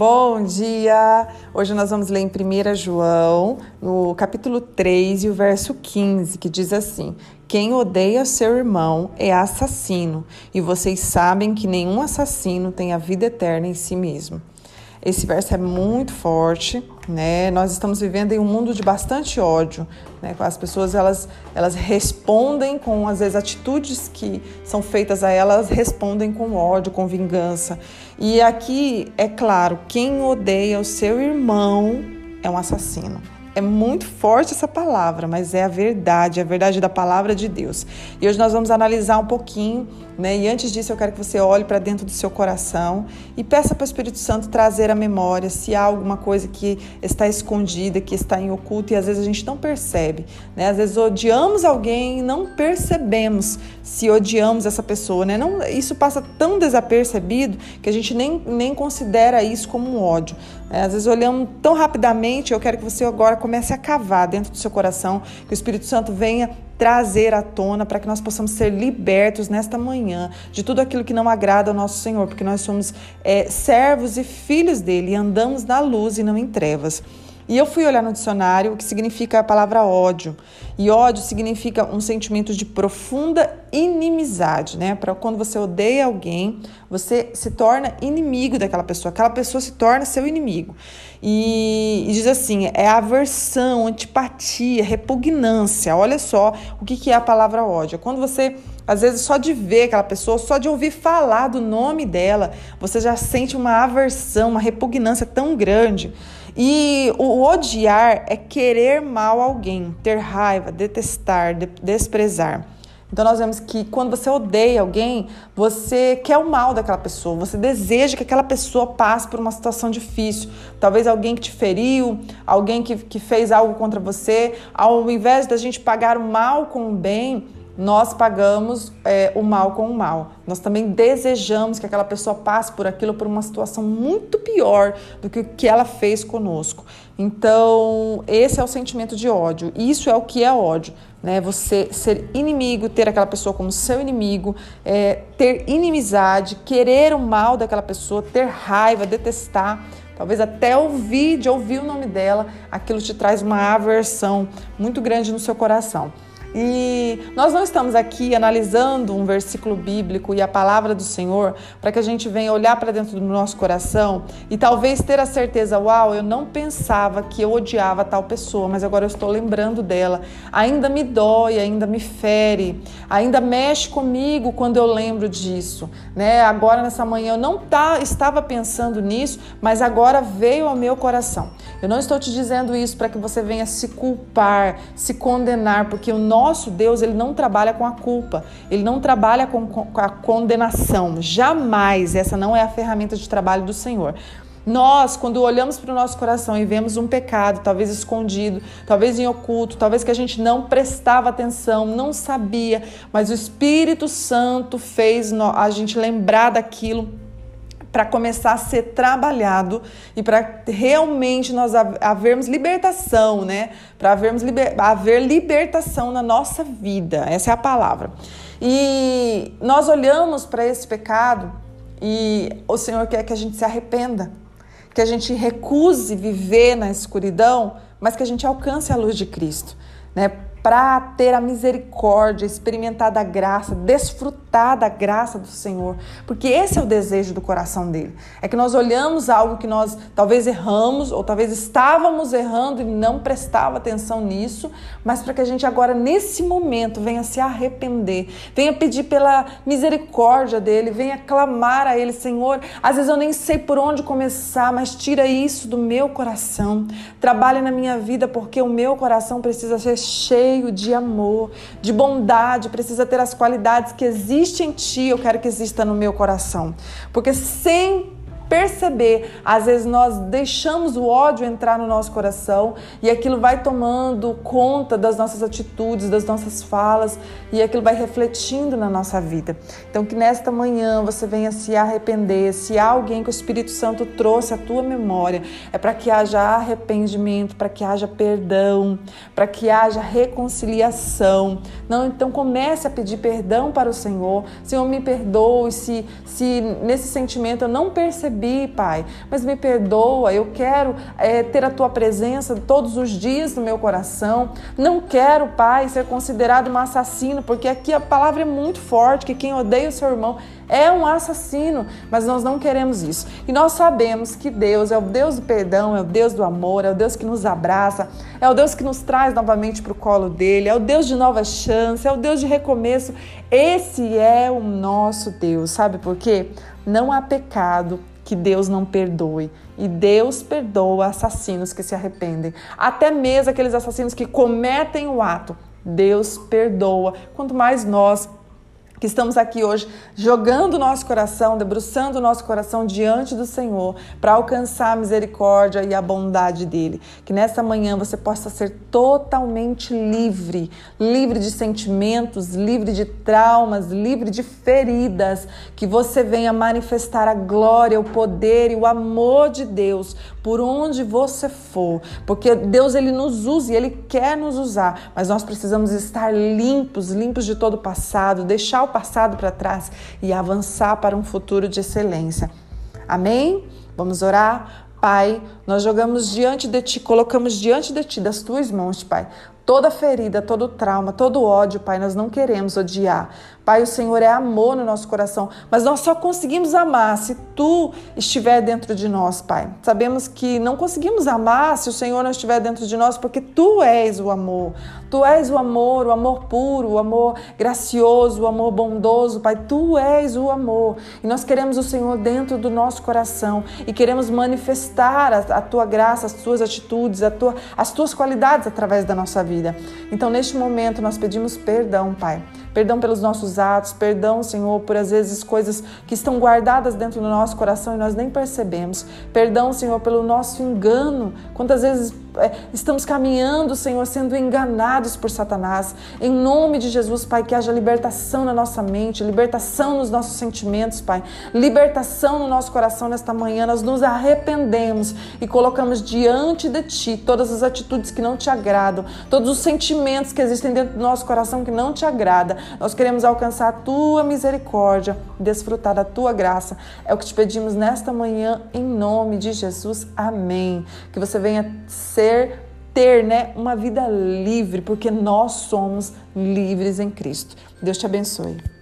Bom dia! Hoje nós vamos ler em 1 João, no capítulo 3 e o verso 15, que diz assim: Quem odeia seu irmão é assassino, e vocês sabem que nenhum assassino tem a vida eterna em si mesmo. Esse verso é muito forte, né? Nós estamos vivendo em um mundo de bastante ódio, né? As pessoas elas elas respondem com às vezes atitudes que são feitas a elas respondem com ódio, com vingança. E aqui é claro, quem odeia o seu irmão é um assassino. É muito forte essa palavra, mas é a verdade, é a verdade da palavra de Deus. E hoje nós vamos analisar um pouquinho, né? E antes disso, eu quero que você olhe para dentro do seu coração e peça para o Espírito Santo trazer a memória se há alguma coisa que está escondida, que está em oculto e às vezes a gente não percebe, né? Às vezes odiamos alguém e não percebemos se odiamos essa pessoa, né? Não, isso passa tão desapercebido que a gente nem, nem considera isso como um ódio. Né? Às vezes olhamos tão rapidamente, eu quero que você agora comece a cavar dentro do seu coração, que o Espírito Santo venha trazer à tona para que nós possamos ser libertos nesta manhã de tudo aquilo que não agrada ao nosso Senhor, porque nós somos é, servos e filhos dele e andamos na luz e não em trevas. E eu fui olhar no dicionário o que significa a palavra ódio. E ódio significa um sentimento de profunda inimizade, né? Para quando você odeia alguém, você se torna inimigo daquela pessoa, aquela pessoa se torna seu inimigo. E, e diz assim: é aversão, antipatia, repugnância. Olha só o que, que é a palavra ódio. Quando você às vezes, só de ver aquela pessoa, só de ouvir falar do nome dela, você já sente uma aversão, uma repugnância tão grande. E o odiar é querer mal alguém, ter raiva, detestar, de, desprezar. Então nós vemos que quando você odeia alguém, você quer o mal daquela pessoa, você deseja que aquela pessoa passe por uma situação difícil. Talvez alguém que te feriu, alguém que, que fez algo contra você, ao invés da gente pagar o mal com o bem, nós pagamos é, o mal com o mal. Nós também desejamos que aquela pessoa passe por aquilo, por uma situação muito pior do que o que ela fez conosco. Então, esse é o sentimento de ódio. Isso é o que é ódio. Né? Você ser inimigo, ter aquela pessoa como seu inimigo, é, ter inimizade, querer o mal daquela pessoa, ter raiva, detestar talvez até ouvir, de ouvir o nome dela, aquilo te traz uma aversão muito grande no seu coração. E nós não estamos aqui analisando um versículo bíblico e a palavra do Senhor para que a gente venha olhar para dentro do nosso coração e talvez ter a certeza, uau, eu não pensava que eu odiava tal pessoa, mas agora eu estou lembrando dela. Ainda me dói, ainda me fere, ainda mexe comigo quando eu lembro disso, né? Agora nessa manhã eu não tá, estava pensando nisso, mas agora veio ao meu coração. Eu não estou te dizendo isso para que você venha se culpar, se condenar, porque o nosso Deus ele não trabalha com a culpa, ele não trabalha com, com a condenação. Jamais essa não é a ferramenta de trabalho do Senhor. Nós, quando olhamos para o nosso coração e vemos um pecado, talvez escondido, talvez em oculto, talvez que a gente não prestava atenção, não sabia, mas o Espírito Santo fez a gente lembrar daquilo para começar a ser trabalhado e para realmente nós havermos libertação, né? Para havermos liber, haver libertação na nossa vida. Essa é a palavra. E nós olhamos para esse pecado e o Senhor quer que a gente se arrependa, que a gente recuse viver na escuridão, mas que a gente alcance a luz de Cristo, né? Para ter a misericórdia, experimentar da graça, desfrutar da graça do Senhor, porque esse é o desejo do coração dele. É que nós olhamos algo que nós talvez erramos ou talvez estávamos errando e não prestava atenção nisso, mas para que a gente agora nesse momento venha se arrepender, venha pedir pela misericórdia dele, venha clamar a ele, Senhor, às vezes eu nem sei por onde começar, mas tira isso do meu coração. Trabalhe na minha vida porque o meu coração precisa ser cheio cheio de amor, de bondade, precisa ter as qualidades que existem em ti, eu quero que exista no meu coração. Porque sem perceber. Às vezes nós deixamos o ódio entrar no nosso coração e aquilo vai tomando conta das nossas atitudes, das nossas falas e aquilo vai refletindo na nossa vida. Então que nesta manhã você venha se arrepender. Se há alguém que o Espírito Santo trouxe à tua memória, é para que haja arrependimento, para que haja perdão, para que haja reconciliação. Não, então comece a pedir perdão para o Senhor. Senhor, me perdoe se se nesse sentimento eu não percebi recebi, Pai, mas me perdoa. Eu quero é, ter a tua presença todos os dias no meu coração. Não quero, Pai, ser considerado um assassino, porque aqui a palavra é muito forte que quem odeia o seu irmão é um assassino, mas nós não queremos isso. E nós sabemos que Deus é o Deus do perdão, é o Deus do amor, é o Deus que nos abraça, é o Deus que nos traz novamente para o colo dele, é o Deus de nova chance, é o Deus de recomeço. Esse é o nosso Deus, sabe por quê? Não há pecado que Deus não perdoe. E Deus perdoa assassinos que se arrependem. Até mesmo aqueles assassinos que cometem o ato, Deus perdoa. Quanto mais nós que estamos aqui hoje jogando o nosso coração, debruçando o nosso coração diante do Senhor para alcançar a misericórdia e a bondade dele. Que nessa manhã você possa ser totalmente livre, livre de sentimentos, livre de traumas, livre de feridas, que você venha manifestar a glória, o poder e o amor de Deus por onde você for, porque Deus ele nos usa e ele quer nos usar, mas nós precisamos estar limpos, limpos de todo o passado, deixar o passado para trás e avançar para um futuro de excelência. Amém? Vamos orar? Pai, nós jogamos diante de Ti, colocamos diante de Ti, das Tuas mãos, Pai, toda ferida, todo trauma, todo ódio, Pai, nós não queremos odiar. Pai, o Senhor é amor no nosso coração, mas nós só conseguimos amar se tu estiver dentro de nós, Pai. Sabemos que não conseguimos amar se o Senhor não estiver dentro de nós, porque tu és o amor. Tu és o amor, o amor puro, o amor gracioso, o amor bondoso, Pai. Tu és o amor. E nós queremos o Senhor dentro do nosso coração e queremos manifestar a, a tua graça, as tuas atitudes, a tua, as tuas qualidades através da nossa vida. Então, neste momento, nós pedimos perdão, Pai perdão pelos nossos atos, perdão, Senhor, por às vezes coisas que estão guardadas dentro do nosso coração e nós nem percebemos. Perdão, Senhor, pelo nosso engano. Quantas vezes é, estamos caminhando, Senhor, sendo enganados por Satanás. Em nome de Jesus, Pai, que haja libertação na nossa mente, libertação nos nossos sentimentos, Pai, libertação no nosso coração nesta manhã. Nós nos arrependemos e colocamos diante de Ti todas as atitudes que não te agradam, todos os sentimentos que existem dentro do nosso coração que não te agrada. Nós queremos alcançar a Tua misericórdia, desfrutar da Tua graça. É o que te pedimos nesta manhã, em nome de Jesus. Amém. Que você venha ser ter, né, uma vida livre, porque nós somos livres em Cristo. Deus te abençoe.